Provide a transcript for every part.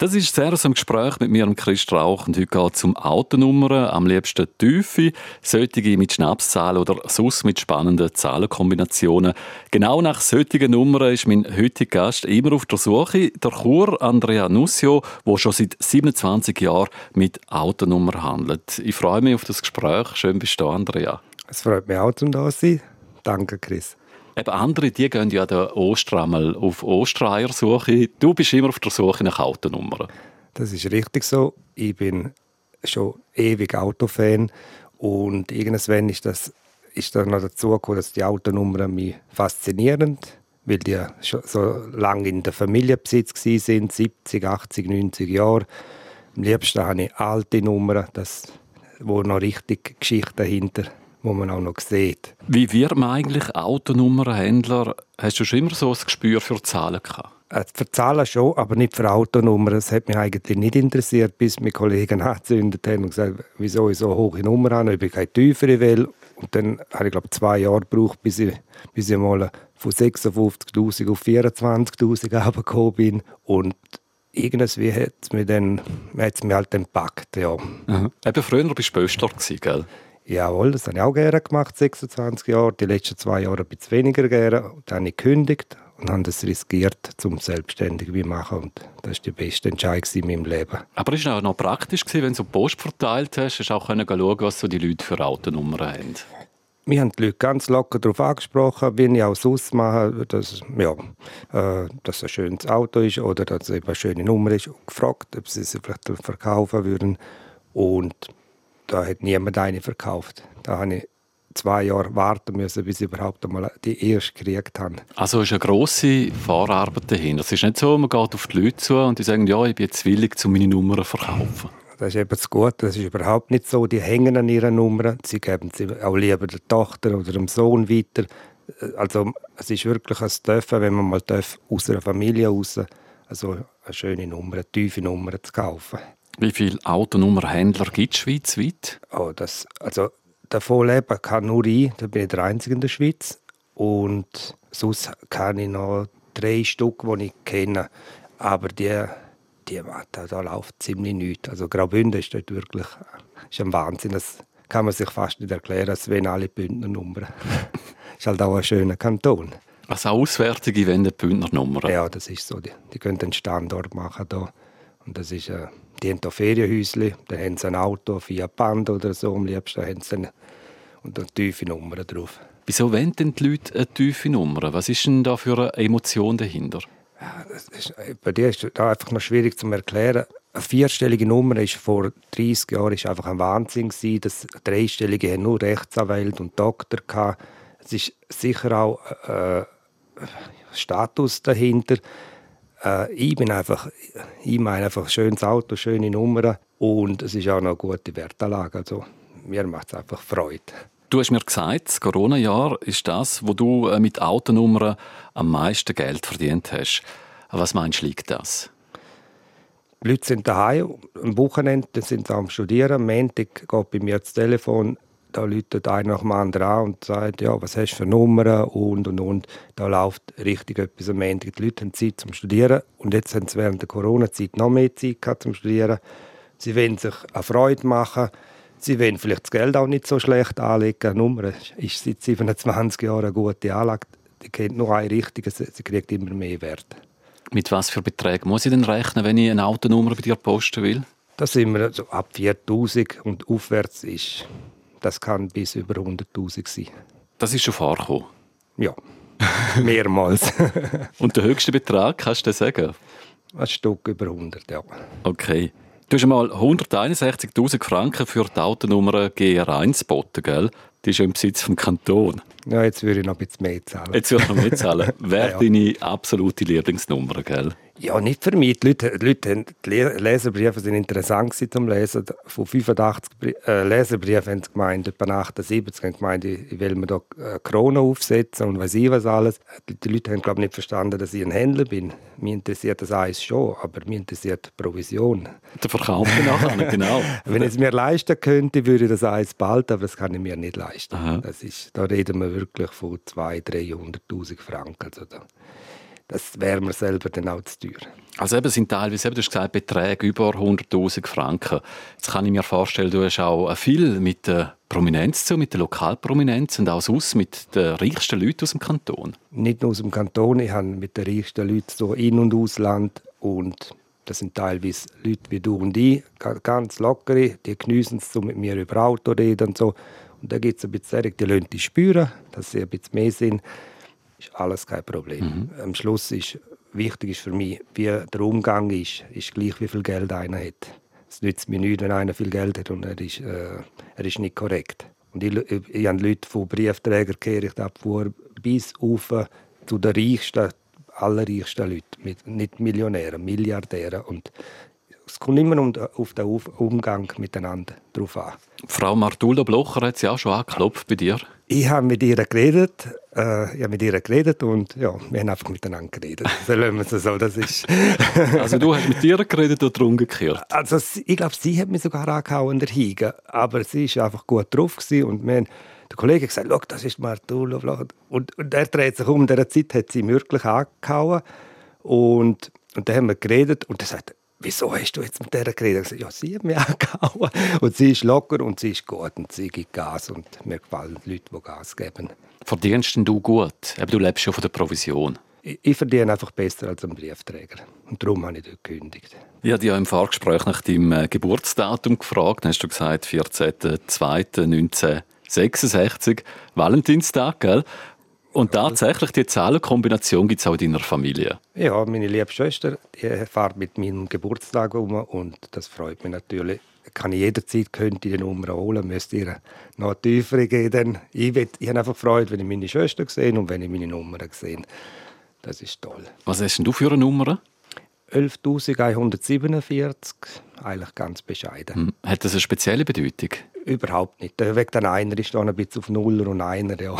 Das ist sehr aus dem Gespräch mit mir Chris Strauch und heute geht es um Autonummern, am liebsten Tiefe, solche mit Schnapszahlen oder sonst mit spannenden Zahlenkombinationen. Genau nach solchen Nummern ist mein heutiger Gast immer auf der Suche, der Chur Andrea Nussio, der schon seit 27 Jahren mit Autonummern handelt. Ich freue mich auf das Gespräch. Schön bist du da, Andrea. Es freut mich auch, zum da sein. Danke, Chris. Eben andere, die gehen ja den Ostern auf Ostereiersuche. Du bist immer auf der Suche nach Autonummern. Das ist richtig so. Ich bin schon ewig Autofan und irgendwann ist das ist dann noch dazu gekommen, dass die Autonummern mich faszinieren, weil die schon so lange in der Familienbesitz sind, 70, 80, 90 Jahre. Am liebsten habe ich alte Nummern, das, wo noch richtig Geschichte dahinter wo man auch noch sieht. Wie wird man eigentlich Autonummernhändler? Hast du schon immer so ein Gespür für Zahlen gehabt? Äh, für Zahlen schon, aber nicht für Autonummern. Das hat mich eigentlich nicht interessiert, bis meine Kollegen angezündet haben und gesagt, wieso ich so hohe Nummern habe, ob ich keine tiefere will. Und dann habe ich, glaube zwei Jahre gebraucht, bis ich, bis ich mal von 56'000 auf 24'000 runtergekommen bin. Und irgendwie hat es mich dann, hat's mich halt gepackt, ja. Mhm. Eben früher bist du Böstler, gell? Jawohl, das habe ich auch gerne gemacht, 26 Jahre. Die letzten zwei Jahre ein bisschen weniger gerne. Dann habe ich gekündigt und habe das riskiert, um selbstständig zu machen. Und das war die beste Entscheidung in meinem Leben. Aber es war auch noch praktisch, wenn du Post verteilt hast, hast du auch schauen was so die Leute für Autonummern haben. Wir haben die Leute ganz locker darauf angesprochen, wie ich auch sonst mache, dass, ja, äh, dass es ein schönes Auto ist oder dass es eine schöne Nummer ist. Und gefragt, ob sie sie vielleicht verkaufen würden. Und da hat niemand eine verkauft. Da habe ich zwei Jahre warten müssen, bis ich überhaupt einmal die erste gekriegt habe. Also ist eine grosse Vorarbeit dahinter. Es ist nicht so, man geht auf die Leute zu und die sagen, ja, ich bin jetzt willig, zu meine Nummern zu verkaufen. Das ist eben das Gute. Das ist überhaupt nicht so. Die hängen an ihren Nummern. Sie geben sie auch lieber der Tochter oder dem Sohn weiter. Also es ist wirklich ein Dürfen, wenn man mal aus einer Familie raus also eine schöne Nummer, eine tiefe Nummer zu kaufen. Wie viele Autonummernhändler gibt es schweizweit? Oh, das, also davon leben kann nur ich, da bin ich der Einzige in der Schweiz. Und sonst kenne ich noch drei Stück, die ich kenne. Aber die, die da, da läuft ziemlich nichts. Also Graubünden ist dort wirklich ist ein Wahnsinn. Das kann man sich fast nicht erklären, als wenn alle Bündner Nummern. ist halt auch ein schöner Kanton. Also Auswärtige wenden Bündner Nummern? Ja, das ist so. Die, die können einen Standort machen da. Und das ist, äh, die haben hier Ferienhäuschen, dann haben sie ein Auto, Fiat Panda oder so, am liebsten haben sie eine, und eine tiefe Nummer drauf. Wieso wollen denn die Leute eine tiefe Nummer? Was ist denn da für eine Emotion dahinter? Ja, ist, bei dir ist das einfach noch schwierig zu erklären. Eine vierstellige Nummer ist vor 30 Jahren ist einfach ein Wahnsinn gewesen. Das dreistellige haben nur Rechtsanwälte und Doktor gehabt. Es ist sicher auch äh, Status dahinter. Äh, ich bin einfach, ich meine einfach schönes Auto, schöne Nummern und es ist auch noch eine gute Wertanlage. Also mir macht es einfach Freude. Du hast mir gesagt, das Corona-Jahr ist das, wo du äh, mit Autonummern am meisten Geld verdient hast. Was meinst du, liegt das? Die Leute sind daheim, am Wochenende sind sie am Studieren, am Montag geht bei mir das Telefon, da läutet einer nach dem anderen an und sagt, ja, was hast du für Nummern und, und, und. Da läuft richtig etwas am Ende. Die Leute haben Zeit zum Studieren und jetzt haben sie während der Corona-Zeit noch mehr Zeit gehabt zum Studieren. Sie wollen sich eine Freude machen. Sie wollen vielleicht das Geld auch nicht so schlecht anlegen. Eine Nummer ist seit 27 Jahren eine gute Anlage. Die kennt nur eine richtige, sie kriegt immer mehr Wert. Mit was für Beträgen muss ich denn rechnen, wenn ich eine Autonummer bei dir posten will? Das sind wir so ab 4000 und aufwärts ist das kann bis über 100.000 sein. Das ist schon vorgekommen? Ja, mehrmals. Und der höchste Betrag, kannst du das sagen? Ein Stück über 100, ja. Okay. Du hast einmal 161.000 Franken für die Autonummer GR1 geboten, gell? Die ist ja im Besitz vom Kanton. Ja, jetzt würde ich noch ein bisschen mehr zahlen. Jetzt würde ich noch mehr zahlen. Wäre ja. deine absolute Lieblingsnummer, gell? Ja, nicht für mich. Die Leute, die, Leute haben, die Leserbriefe sind interessant zum Lesen. Von 85 äh, Leserbriefen haben sie gemeint, etwa 78 haben gemeint, ich will mir da äh, Krone aufsetzen und weiß ich was alles. Die Leute haben, glaube ich, nicht verstanden, dass ich ein Händler bin. Mich interessiert das Eis schon, aber mich interessiert die Provision. Der Verkauf nachher, genau. Wenn ich es mir leisten könnte, würde ich das Eis behalten, aber das kann ich mir nicht leisten. Das ist, da reden wir wirklich von 200.000, 300'000 Franken. Also da das wäre mir selber dann auch zu teuer. Also eben sind teilweise, eben, du hast gesagt, Beträge über 100'000 Franken. Jetzt kann ich mir vorstellen, du hast auch viel mit der Prominenz zu, mit der Lokalprominenz und auch sonst mit den reichsten Leuten aus dem Kanton. Nicht nur aus dem Kanton, ich habe mit den reichsten Leuten so In- und Ausland und das sind teilweise Leute wie du und ich, ganz lockere, die geniessen es, so mit mir über Auto reden und so. Und da gibt es ein bisschen, die die spüren, dass sie ein bisschen mehr sind ist alles kein Problem. Mhm. Am Schluss ist wichtig ist für mich, wie der Umgang ist, ist gleich wie viel Geld einer hat. Es nützt mir nichts, wenn einer viel Geld hat und er ist, äh, er ist nicht korrekt. Und ich, ich, ich habe Leute von Briefträgern gehört, bis auf zu den reichsten, allerreichsten Leuten, mit, nicht Millionären, Milliardären. Und es kommt immer um, auf den Umgang miteinander drauf an. Frau Martulda Blocher hat sie auch schon angeklopft bei dir. Ich habe mit ihr geredet, äh, ich habe mit ihr geredet und ja, wir haben einfach miteinander geredet. So lassen wir es so, das ist... also du hast mit ihr geredet oder umgekehrt? Also ich glaube, sie hat mich sogar angehauen der aber sie war einfach gut drauf gewesen und wir haben, der Kollege hat gesagt, das ist Blocher. Und, und er dreht sich um, in dieser Zeit hat sie ihn wirklich angehauen und, und dann haben wir geredet und er sagt, wieso hast du jetzt mit der geredet? Ich ja, sie hat mich angehauen. Und sie ist locker und sie ist gut und sie gibt Gas und mir gefallen Leute, die Gas geben. Verdienst denn du gut? du lebst schon von der Provision. Ich, ich verdiene einfach besser als ein Briefträger. Und darum habe ich dort gekündigt. Ich habe dich ja im Vorgespräch nach deinem äh, Geburtsdatum gefragt. Dann hast du gesagt, 14.02.1966, Valentinstag, gell? Und tatsächlich, die Zahlenkombination gibt es auch in deiner Familie? Ja, meine liebe Schwester die fährt mit meinem Geburtstag um und das freut mich natürlich. Kann ich jederzeit könnte die Nummer holen, müsste ihr noch tiefer geben. Ich, will, ich habe einfach Freude, wenn ich meine Schwester sehe und wenn ich meine Nummer sehe. Das ist toll. Was hast denn du für eine Nummer? 11.147, eigentlich ganz bescheiden. Hm. Hat das eine spezielle Bedeutung? Überhaupt nicht. Wegen der Einer ist da ein bisschen auf Nuller und Einer. Ja.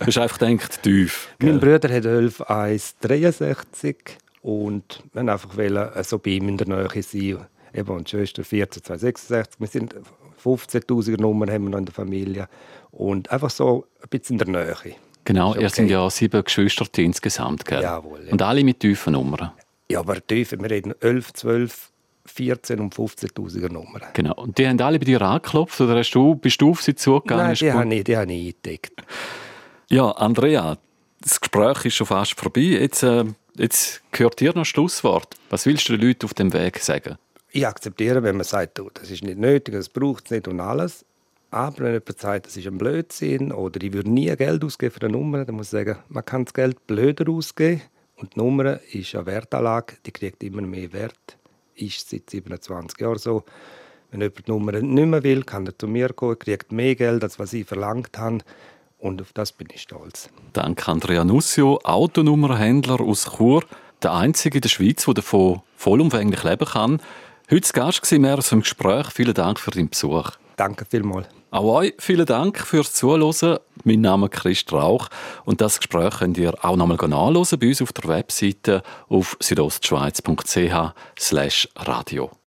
Du hast einfach gedacht, tief. Mein Bruder hat 11,163 und wir haben einfach wollen, äh, so bei ihm in der Nähe sein. Eben, und die Schwester 14,266. Wir sind 15'000er Nummern haben wir noch in der Familie. Und einfach so ein bisschen in der Nähe. Genau, okay. ihr sind ja sieben Geschwister insgesamt, gell? Jawohl. Ja. Und alle mit tiefen Nummern? Ja, aber tiefer. Wir reden 11, 12, 14 und 15.000er Nummern. Genau. Und die haben alle bei dir angeklopft oder hast du, bist du auf sie zugegangen? Nein, die habe ich, die habe ich eingedeckt. Ja, Andrea, das Gespräch ist schon fast vorbei. Jetzt, äh, jetzt gehört dir noch ein Schlusswort. Was willst du den Leuten auf dem Weg sagen? Ich akzeptiere, wenn man sagt, oh, das ist nicht nötig, das braucht es nicht und alles. Aber wenn jemand sagt, das ist ein Blödsinn oder ich würde nie Geld ausgeben für eine Nummer, dann muss ich sagen, man kann das Geld blöder ausgeben. Und die Nummer ist eine Wertanlage, die kriegt immer mehr Wert ist seit 27 Jahren so. Wenn jemand die Nummer nicht mehr will, kann er zu mir kommen, kriegt mehr Geld, als was ich verlangt habe. Und auf das bin ich stolz. Danke, Andrea Nussio, Autonummerhändler aus Chur. Der einzige in der Schweiz, der davon vollumfänglich leben kann. Heute Gast war mehr im Gespräch. Vielen Dank für deinen Besuch. Danke vielmals. Auch euch vielen Dank fürs Zuhören. Mein Name ist Christ Rauch und das Gespräch könnt ihr auch nochmal nachlesen bei uns auf der Webseite auf südostschweiz.ch/radio.